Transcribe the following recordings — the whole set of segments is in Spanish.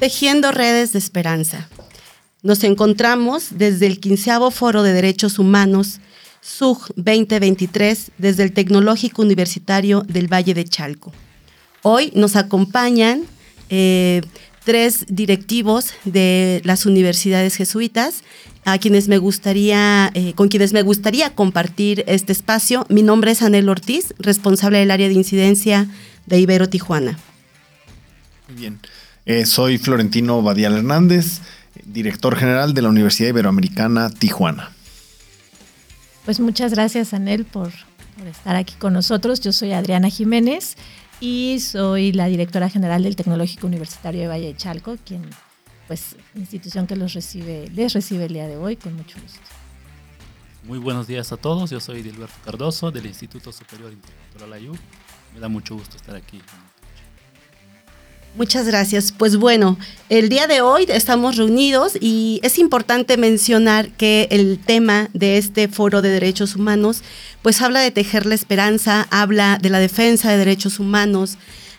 Tejiendo redes de esperanza. Nos encontramos desde el 15 Foro de Derechos Humanos, SUG 2023, desde el Tecnológico Universitario del Valle de Chalco. Hoy nos acompañan eh, tres directivos de las universidades jesuitas, a quienes me gustaría, eh, con quienes me gustaría compartir este espacio. Mi nombre es Anel Ortiz, responsable del área de incidencia de Ibero Tijuana. Bien, eh, soy Florentino Badial Hernández, director general de la Universidad Iberoamericana Tijuana. Pues muchas gracias, Anel, por, por estar aquí con nosotros. Yo soy Adriana Jiménez y soy la directora general del Tecnológico Universitario de Valle de Chalco, quien, pues, institución que los recibe, les recibe el día de hoy con mucho gusto. Muy buenos días a todos, yo soy Dilberto Cardoso del Instituto Superior Intercultural AYU. Me da mucho gusto estar aquí Muchas gracias. Pues bueno, el día de hoy estamos reunidos y es importante mencionar que el tema de este foro de derechos humanos pues habla de tejer la esperanza, habla de la defensa de derechos humanos,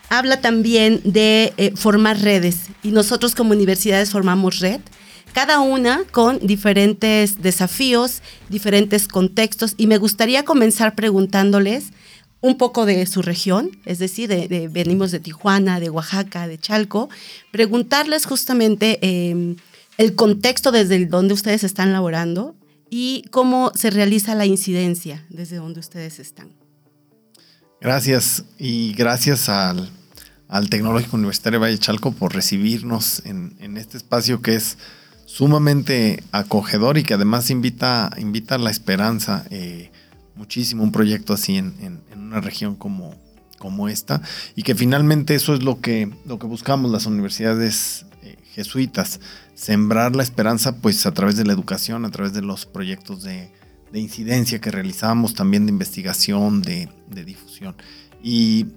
habla también de eh, formar redes y nosotros como universidades formamos red cada una con diferentes desafíos, diferentes contextos y me gustaría comenzar preguntándoles un poco de su región, es decir, de, venimos de Tijuana, de Oaxaca, de Chalco, preguntarles justamente em, el contexto desde donde ustedes están laborando y cómo se realiza la incidencia desde donde ustedes están. Gracias y gracias al, Tecnológico Universitario Valle Chalco por recibirnos en, este espacio que es sumamente acogedor y que además invita, invita a la esperanza. Eh, muchísimo un proyecto así en, una región como, como esta y que finalmente eso es lo que, lo que buscamos las universidades eh, jesuitas, sembrar la esperanza pues a través de la educación, a través de los proyectos de, incidencia que realizamos, también de investigación, de, difusión. Y,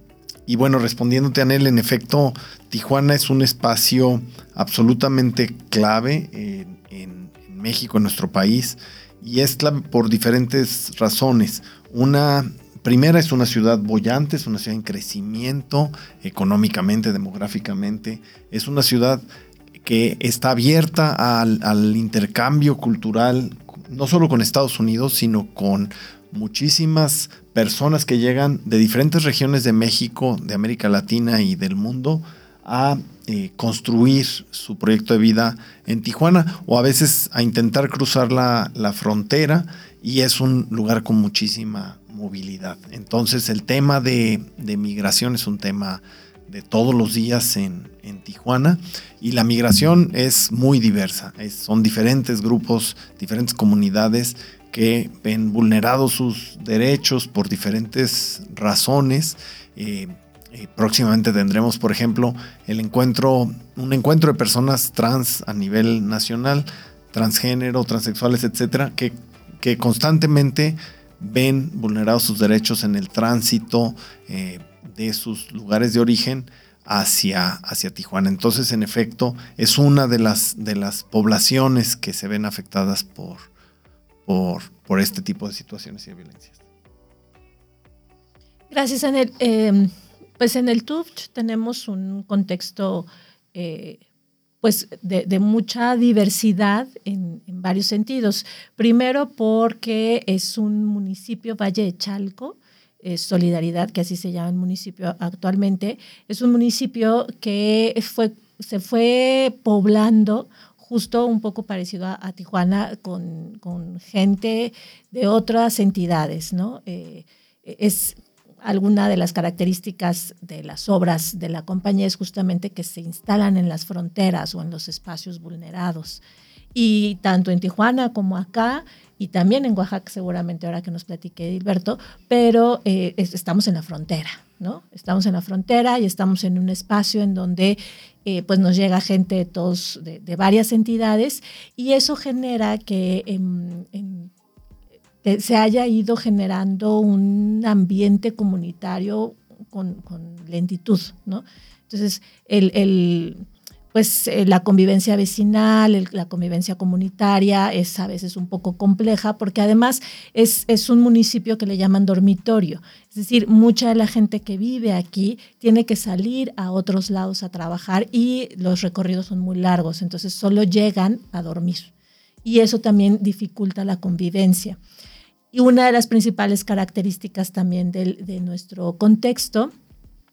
bueno, respondiéndote, Anel, en efecto, Tijuana es un espacio absolutamente clave en, en México, en nuestro país y es por diferentes razones. Una primera es una ciudad bollante, es una ciudad en crecimiento económicamente, demográficamente. Es una ciudad que está abierta al, intercambio cultural, no solo con Estados Unidos, sino con muchísimas personas que llegan de diferentes regiones de México, de América Latina y del mundo a eh, construir su proyecto de vida en Tijuana o a veces a intentar cruzar la, frontera y es un lugar con muchísima movilidad. Entonces el tema de, migración es un tema de todos los días en, Tijuana y la migración es muy diversa. son diferentes grupos, diferentes comunidades que ven vulnerados sus derechos por diferentes razones. Eh, próximamente tendremos, por ejemplo, el encuentro, un encuentro de personas trans a nivel nacional, transgénero, transexuales, etcétera, que, que constantemente ven vulnerados sus derechos en el tránsito eh, de sus lugares de origen hacia, hacia Tijuana. Entonces, en efecto, es una de las, de las poblaciones que se ven afectadas por, por, por este tipo de situaciones y de violencias. Gracias, Anel. Em, pues en el TUFCH tenemos un contexto eh, pues de, mucha diversidad en, varios sentidos. Primero porque es un municipio, Valle de Chalco, Solidaridad, que así se llama el municipio actualmente, es un municipio que fue, se fue poblando justo un poco parecido a, Tijuana con, gente de otras entidades, ¿no? Eh, es alguna de las características de las obras de la compañía es justamente que se instalan en las fronteras o en los espacios vulnerados. Y tanto en Tijuana como acá, y también en Oaxaca seguramente ahora que nos platique Gilberto, pero eh, estamos en la frontera, ¿no? Estamos en la frontera y estamos en un espacio en donde eh, pues nos llega gente de, todos, de, varias entidades y eso genera que en, en se haya ido generando un ambiente comunitario con, lentitud. Entonces, pues eh, la convivencia vecinal, la convivencia comunitaria es a veces un poco compleja porque además es, un municipio que le llaman dormitorio. Es decir, mucha de la gente que vive aquí tiene que salir a otros lados a trabajar y los recorridos son muy largos, entonces solo llegan a dormir. Y eso también dificulta la convivencia. Y una de las principales características también de nuestro contexto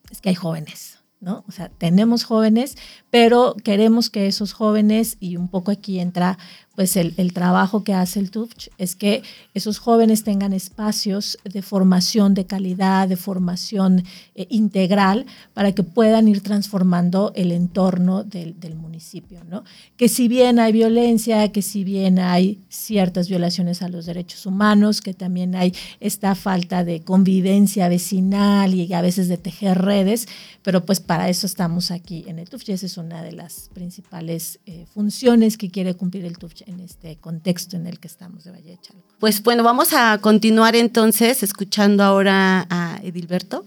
es que hay jóvenes. ¿No? O sea, tenemos jóvenes, pero queremos que esos jóvenes, y un poco aquí entra pues el, trabajo que hace el TUFCH, es que esos jóvenes tengan espacios de formación de calidad, de formación eh, integral, para que puedan ir transformando el entorno del, municipio, ¿no? Que si bien hay violencia, que si bien hay ciertas violaciones a los derechos humanos, que también hay esta falta de convivencia vecinal y a veces de tejer redes, pero pues para eso estamos aquí en el TUFCH esa es una de las principales eh, funciones que quiere cumplir el TUFCH en este contexto en el que estamos de Valle de Chalco. Pues bueno, vamos a continuar entonces escuchando ahora a Edilberto.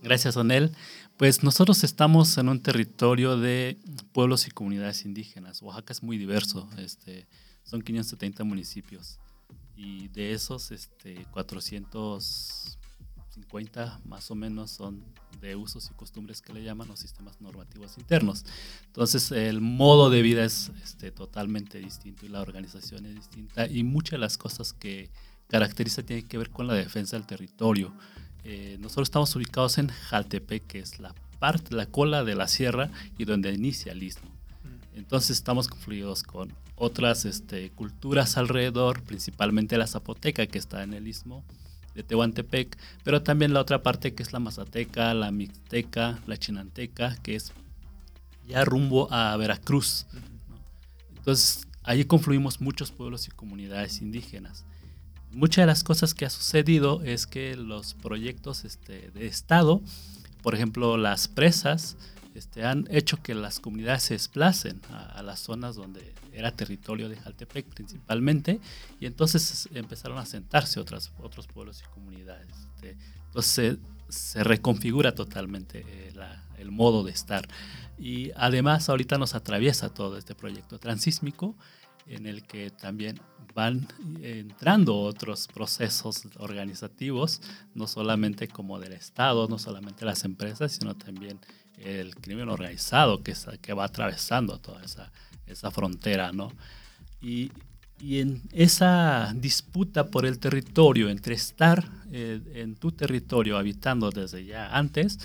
Gracias, Onel. Pues nosotros estamos en un territorio de pueblos y comunidades indígenas. Oaxaca es muy diverso, este, son 570 municipios y de esos este, 400 50 más o menos son de usos y costumbres que le llaman los sistemas normativos internos. Entonces el modo de vida es este, totalmente distinto y la organización es distinta y muchas de las cosas que caracteriza tienen que ver con la defensa del territorio. Eh, nosotros estamos ubicados en Jaltepec, que es la parte, la cola de la sierra y donde inicia el istmo. Mm. Entonces estamos confluidos con otras este, culturas alrededor, principalmente la zapoteca que está en el istmo, de Tehuantepec, pero también la otra parte que es la Mazateca, la Mixteca, la Chinanteca, que es ya rumbo a Veracruz. Entonces, ahí confluimos muchos pueblos y comunidades indígenas. Muchas de las cosas que ha sucedido es que los proyectos este, de Estado, por ejemplo, las presas, este, han hecho que las comunidades se desplacen a, las zonas donde era territorio de Jaltepec principalmente, y entonces empezaron a sentarse otras, otros pueblos y comunidades. Este, entonces se, reconfigura totalmente eh, el modo de estar. Y además ahorita nos atraviesa todo este proyecto transísmico en el que también van entrando otros procesos organizativos, no solamente como del Estado, no solamente las empresas, sino también el crimen organizado que, va atravesando toda esa, esa frontera, ¿no? Y, y, en esa disputa por el territorio, entre estar eh, en tu territorio habitando desde ya antes,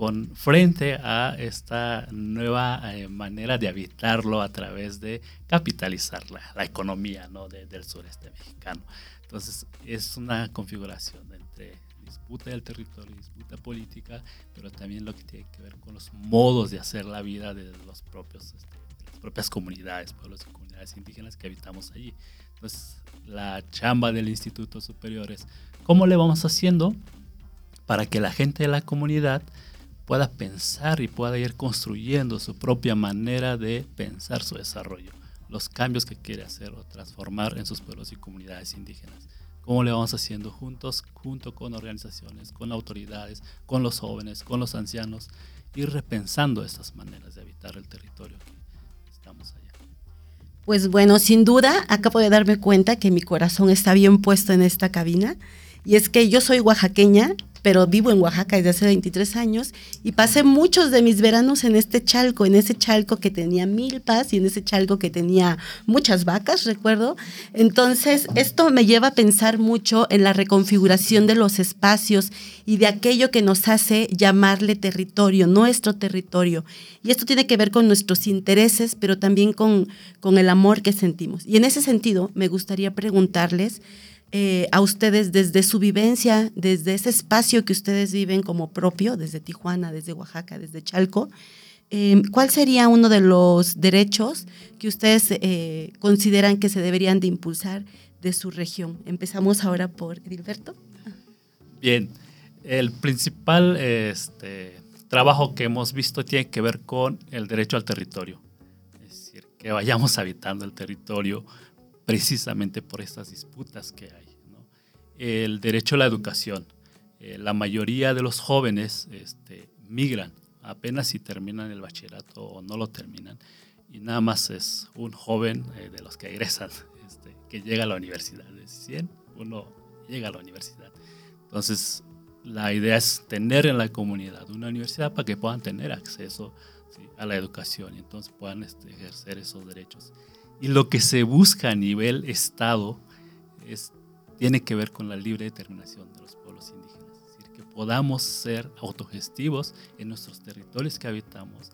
con frente a esta nueva eh, manera de habitarlo a través de capitalizar la, economía ¿no? del sureste mexicano. Entonces es una configuración entre disputa del territorio, disputa política, pero también lo que tiene que ver con los modos de hacer la vida de los propios, este, las propias comunidades, pueblos y comunidades indígenas que habitamos allí. Entonces, la chamba del Instituto Superior es cómo le vamos haciendo para que la gente de la comunidad pueda pensar y pueda ir construyendo su propia manera de pensar su desarrollo, los cambios que quiere hacer o transformar en sus pueblos y comunidades indígenas cómo le vamos haciendo juntos, junto con organizaciones, con autoridades, con los jóvenes, con los ancianos, ir repensando estas maneras de habitar el territorio que estamos allá. Pues bueno, sin duda, acabo de darme cuenta que mi corazón está bien puesto en esta cabina. Y es que yo soy oaxaqueña pero vivo en Oaxaca desde hace 23 años y pasé muchos de mis veranos en este chalco, en ese chalco que tenía milpas y en ese chalco que tenía muchas vacas, recuerdo. Entonces, esto me lleva a pensar mucho en la reconfiguración de los espacios y de aquello que nos hace llamarle territorio, nuestro territorio. Y esto tiene que ver con nuestros intereses, pero también con, con el amor que sentimos. Y en ese sentido, me gustaría preguntarles, eh, a ustedes desde su vivencia, desde ese espacio que ustedes viven como propio, desde Tijuana, desde Oaxaca, desde Chalco, eh, ¿cuál sería uno de los derechos que ustedes eh, consideran que se deberían de impulsar de su región? Empezamos ahora por Edilberto. Bien, el principal este, trabajo que hemos visto tiene que ver con el derecho al territorio. Es decir, que vayamos habitando el territorio, precisamente por estas disputas que hay. El derecho a la educación. Eh, la mayoría de los jóvenes este, migran apenas si terminan el bachillerato o no lo terminan, y nada más es un joven eh, de los que egresan este, que llega a la universidad. De 100, uno llega a la universidad. Entonces, la idea es tener en la comunidad una universidad para que puedan tener acceso a la educación y entonces puedan este, ejercer esos derechos. Y lo que se busca a nivel Estado es, tiene que ver con la libre determinación de los pueblos indígenas, es decir, que podamos ser autogestivos en nuestros territorios que habitamos,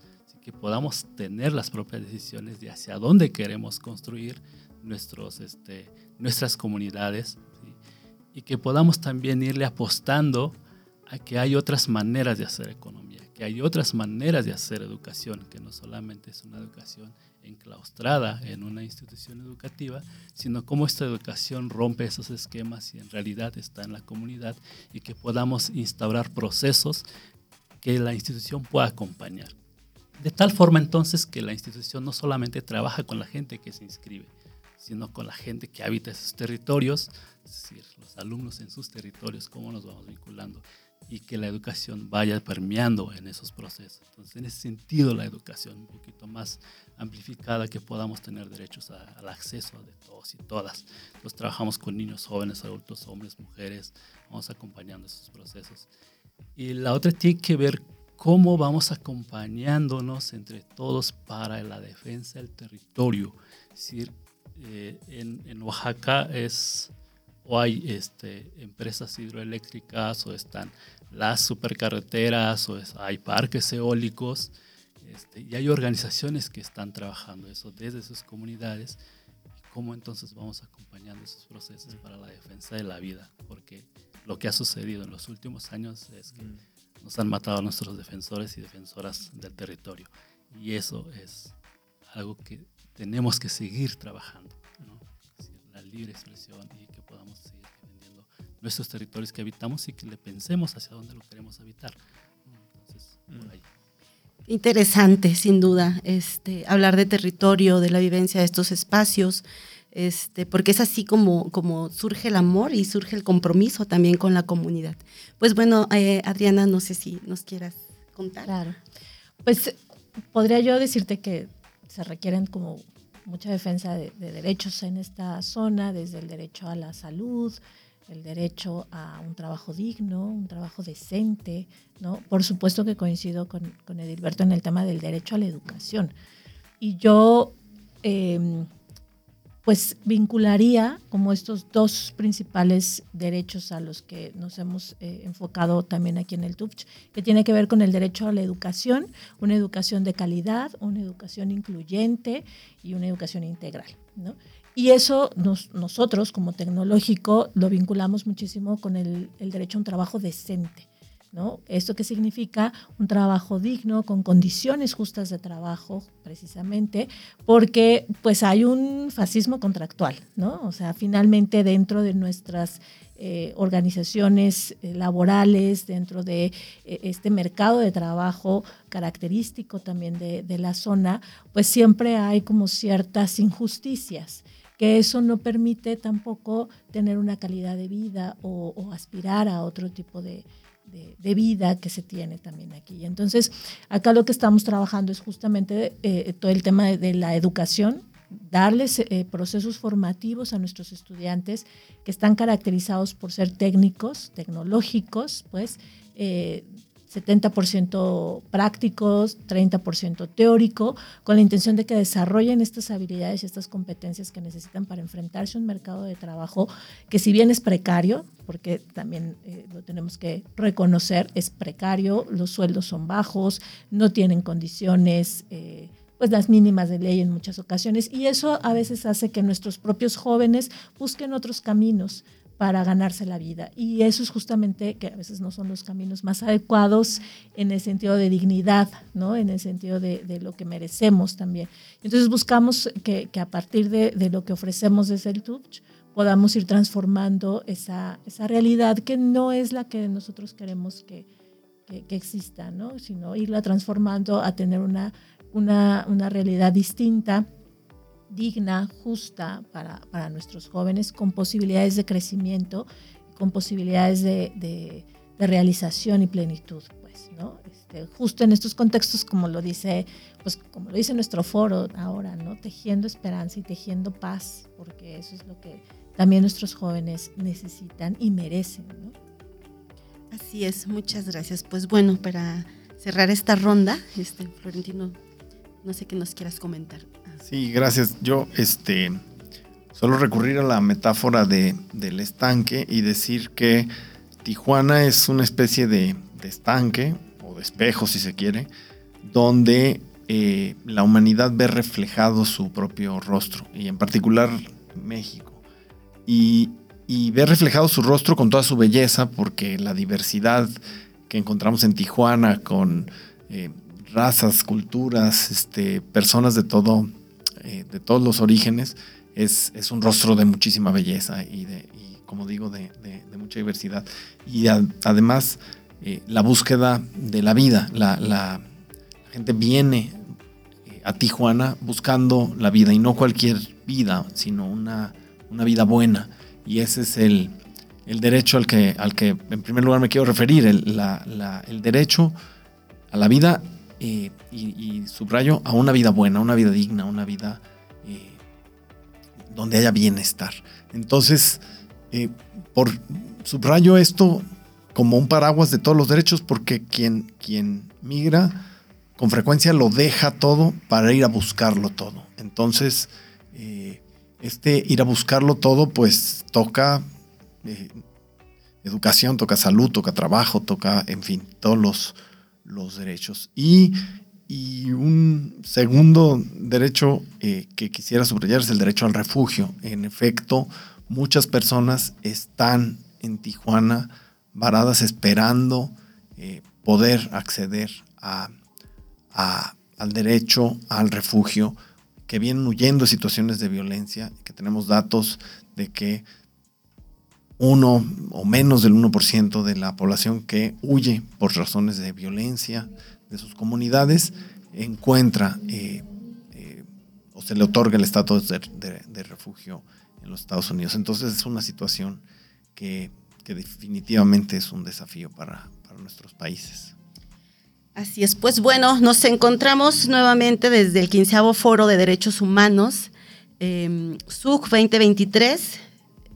que podamos tener las propias decisiones de hacia dónde queremos construir nuestros, este, nuestras comunidades y que podamos también irle apostando a que hay otras maneras de hacer economía, que hay otras maneras de hacer educación, que no solamente es una educación enclaustrada en una institución educativa, sino cómo esta educación rompe esos esquemas y en realidad está en la comunidad y que podamos instaurar procesos que la institución pueda acompañar. De tal forma entonces que la institución no solamente trabaja con la gente que se inscribe, sino con la gente que habita esos territorios, es decir, los alumnos en sus territorios, cómo nos vamos vinculando y que la educación vaya permeando en esos procesos. Entonces, en ese sentido, la educación un poquito más amplificada, que podamos tener derechos al acceso de todos y todas. Entonces, trabajamos con niños, jóvenes, adultos, hombres, mujeres, vamos acompañando esos procesos. Y la otra tiene que ver cómo vamos acompañándonos entre todos para la defensa del territorio. Es decir, eh, en, en Oaxaca es o hay este, empresas hidroeléctricas o están las supercarreteras o hay parques eólicos este, y hay organizaciones que están trabajando eso desde sus comunidades cómo entonces vamos acompañando esos procesos para la defensa de la vida porque lo que ha sucedido en los últimos años es que nos han matado a nuestros defensores y defensoras del territorio y eso es algo que tenemos que seguir trabajando la libre expresión y que podamos seguir nuestros territorios que habitamos y que le pensemos hacia dónde lo queremos habitar. Entonces, por mm. ahí. Interesante, sin duda, este, hablar de territorio, de la vivencia de estos espacios, este, porque es así como, como surge el amor y surge el compromiso también con la comunidad. Pues bueno, eh, Adriana, no sé si nos quieras contar. Claro. Pues podría yo decirte que se requieren como mucha defensa de, derechos en esta zona, desde el derecho a la salud, el derecho a un trabajo digno, un trabajo decente, ¿no? Por supuesto que coincido con, con Edilberto en el tema del derecho a la educación. Y yo em, pues vincularía como estos dos principales derechos a los que nos hemos eh, enfocado también aquí en el TUFCH, que tiene que ver con el derecho a la educación, una educación de calidad, una educación incluyente y una educación integral. Y eso nosotros como tecnológico lo vinculamos muchísimo con el derecho a un trabajo decente ¿Esto qué significa? Un trabajo digno, con condiciones justas de trabajo, precisamente, porque pues hay un fascismo contractual, ¿no? O sea, finalmente dentro de nuestras eh, organizaciones eh, laborales, dentro de eh, este mercado de trabajo característico también de, la zona, pues siempre hay como ciertas injusticias que eso no permite tampoco tener una calidad de vida o aspirar a otro tipo de, vida que se tiene también aquí. Entonces, acá lo que estamos trabajando es justamente eh, todo el tema de, la educación, darles eh, procesos formativos a nuestros estudiantes que están caracterizados por ser técnicos, tecnológicos, pues, eh, 70% prácticos, 30% teórico, con la intención de que desarrollen estas habilidades y estas competencias que necesitan para enfrentarse a un mercado de trabajo que si bien es precario, porque también eh, lo tenemos que reconocer, es precario, los sueldos son bajos, no tienen condiciones. Eh, pues las mínimas de ley en muchas ocasiones y eso a veces hace que nuestros propios jóvenes busquen otros caminos para ganarse la vida. Y eso es justamente que a veces no son los caminos más adecuados en el sentido de dignidad, ¿no? en el sentido de, lo que merecemos también. Entonces buscamos que, a partir de, lo que ofrecemos desde el Touch podamos ir transformando esa, esa, realidad que no es la que nosotros queremos que, que, exista, ¿no? sino irla transformando a tener una, una, una realidad distinta digna, justa para, para, nuestros jóvenes, con posibilidades de crecimiento, con posibilidades de, de, realización y plenitud. Pues. ¿no? Este, justo en estos contextos, como lo dice, pues como lo dice nuestro foro ahora, ¿no? Tejiendo esperanza y tejiendo paz, porque eso es lo que también nuestros jóvenes necesitan y merecen. Así es, muchas gracias. Pues bueno, para cerrar esta ronda, este Florentino, no sé qué nos quieras comentar. Sí, gracias. Yo, este, solo recurrir a la metáfora de, del estanque y decir que Tijuana es una especie de, estanque o de espejo, si se quiere, donde eh, la humanidad ve reflejado su propio rostro y en particular México. Y, y ve reflejado su rostro con toda su belleza porque la diversidad que encontramos en Tijuana con eh, razas, culturas, este, personas de todo, eh, de todos los orígenes, es, es, un rostro de muchísima belleza y, de, como digo, de, mucha diversidad. Y además, eh, la búsqueda de la vida. La, gente viene a Tijuana buscando la vida y no cualquier vida, sino una, una vida buena. Y ese es el, el derecho al que, al que en primer lugar me quiero referir, el, el derecho a la vida eh, y, subrayo a una vida buena, una vida digna, una vida eh, donde haya bienestar. Entonces, eh, por subrayo esto como un paraguas de todos los derechos porque quien, quien migra con frecuencia lo deja todo para ir a buscarlo todo. Entonces, este ir a buscarlo todo pues toca eh, educación, toca salud, toca trabajo, toca, en fin, todos los, los derechos. Y, un segundo derecho eh, que quisiera subrayar es el derecho al refugio. En efecto, muchas personas están en Tijuana varadas esperando eh, poder acceder a, al derecho al refugio, que vienen huyendo de situaciones de violencia, que tenemos datos de que uno o menos del 1% de la población que huye por razones de violencia de sus comunidades encuentra eh, eh, o se le otorga el estatus de, refugio en los Estados Unidos. Entonces es una situación que, definitivamente es un desafío para, nuestros países. Así es, pues bueno, nos encontramos nuevamente desde el 15 Foro de Derechos Humanos, eh, SUC 2023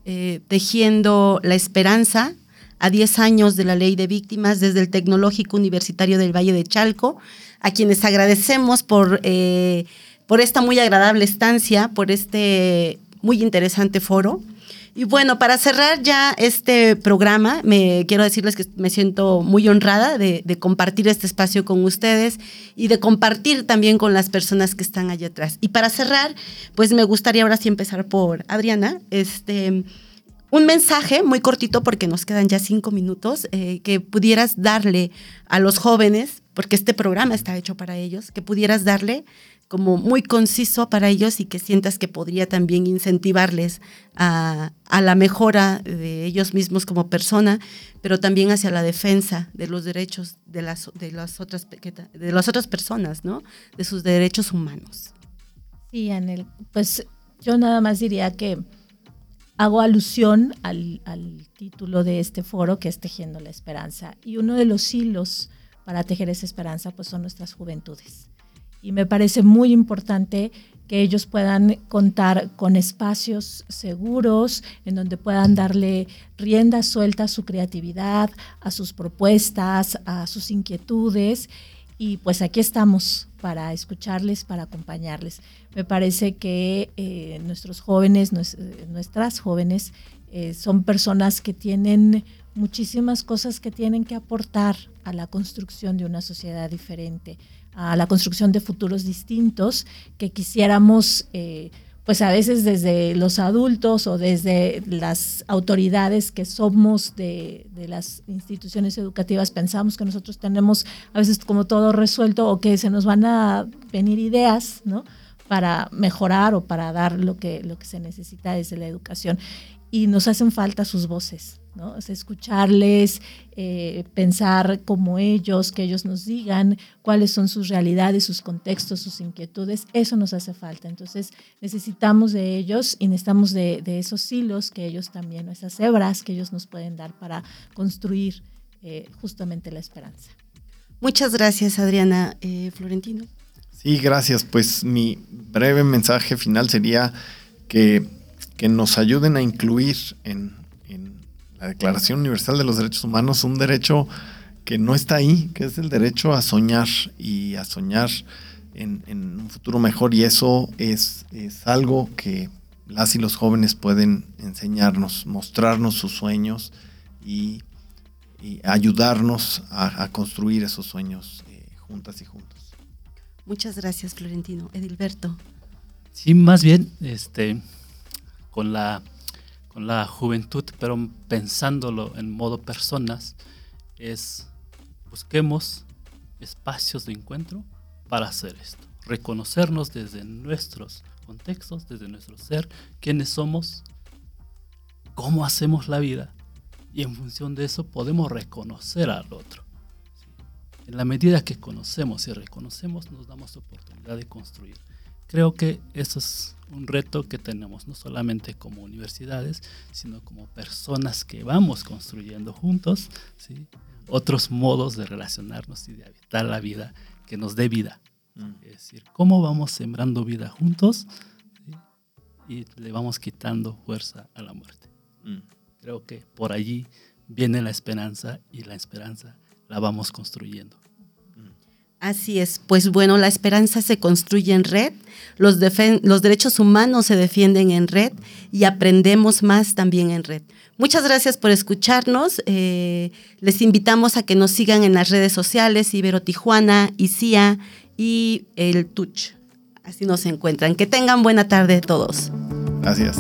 eh, tejiendo la esperanza a 10 años de la ley de víctimas desde el Tecnológico Universitario del Valle de Chalco, a quienes agradecemos por, eh, por esta muy agradable estancia, por este muy interesante foro. Y bueno, para cerrar ya este programa, me quiero decirles que me siento muy honrada de, compartir este espacio con ustedes y de compartir también con las personas que están allá atrás. Y para cerrar, pues me gustaría ahora sí empezar por Adriana. Este, un mensaje muy cortito porque nos quedan ya cinco minutos eh, que pudieras darle a los jóvenes, porque este programa está hecho para ellos, que pudieras darle como muy conciso para ellos y que sientas que podría también incentivarles a, la mejora de ellos mismos como persona, pero también hacia la defensa de los derechos de las, de las, otras, de las otras personas, ¿no? De sus derechos humanos. Sí, Anel, pues yo nada más diría que hago alusión al, al título de este foro que es Tejiendo la Esperanza. Y uno de los hilos para tejer esa esperanza pues son nuestras juventudes y me parece muy importante que ellos puedan contar con espacios seguros en donde puedan darle rienda suelta a su creatividad, a sus propuestas, a sus inquietudes. Y pues aquí estamos para escucharles, para acompañarles. Me parece que eh, nuestros jóvenes, nuestras jóvenes, eh, son personas que tienen muchísimas cosas que tienen que aportar a la construcción de una sociedad diferente a la construcción de futuros distintos que quisiéramos, eh, pues a veces desde los adultos o desde las autoridades que somos de, las instituciones educativas, pensamos que nosotros tenemos a veces como todo resuelto o que se nos van a venir ideas, ¿no? para mejorar o para dar lo que, lo que se necesita desde la educación. Y nos hacen falta sus voces, ¿no? escucharles, eh, pensar como ellos, que ellos nos digan cuáles son sus realidades, sus contextos, sus inquietudes, eso nos hace falta. Entonces necesitamos de ellos y necesitamos de, esos hilos que ellos también, esas hebras que ellos nos pueden dar para construir eh, justamente la esperanza. Muchas gracias, Adriana eh, Florentino. Sí, gracias. Pues mi breve mensaje final sería que, nos ayuden a incluir en, la Declaración Universal de los Derechos Humanos un derecho que no está ahí, que es el derecho a soñar y a soñar en, un futuro mejor. Y eso es, es algo que las y los jóvenes pueden enseñarnos, mostrarnos sus sueños y, ayudarnos a, construir esos sueños eh, juntas y juntos. Muchas gracias, Florentino. Edilberto. Sí, más bien, este, con la, con la juventud, pero pensándolo en modo personas, es busquemos espacios de encuentro para hacer esto. Reconocernos desde nuestros contextos, desde nuestro ser, quiénes somos, cómo hacemos la vida y en función de eso podemos reconocer al otro. En la medida que conocemos y reconocemos, nos damos oportunidad de construir. Creo que eso es un reto que tenemos, no solamente como universidades, sino como personas que vamos construyendo juntos, ¿sí? otros modos de relacionarnos y de habitar la vida que nos dé vida. Mm. Es decir, cómo vamos sembrando vida juntos y le vamos quitando fuerza a la muerte. Mm. Creo que por allí viene la esperanza y la esperanza la vamos construyendo. Así es, pues bueno, la esperanza se construye en red, los, los, derechos humanos se defienden en red y aprendemos más también en red. Muchas gracias por escucharnos. Eh, les invitamos a que nos sigan en las redes sociales, Ibero Tijuana, ICIA y el Tuch. Así nos encuentran. Que tengan buena tarde todos. Gracias.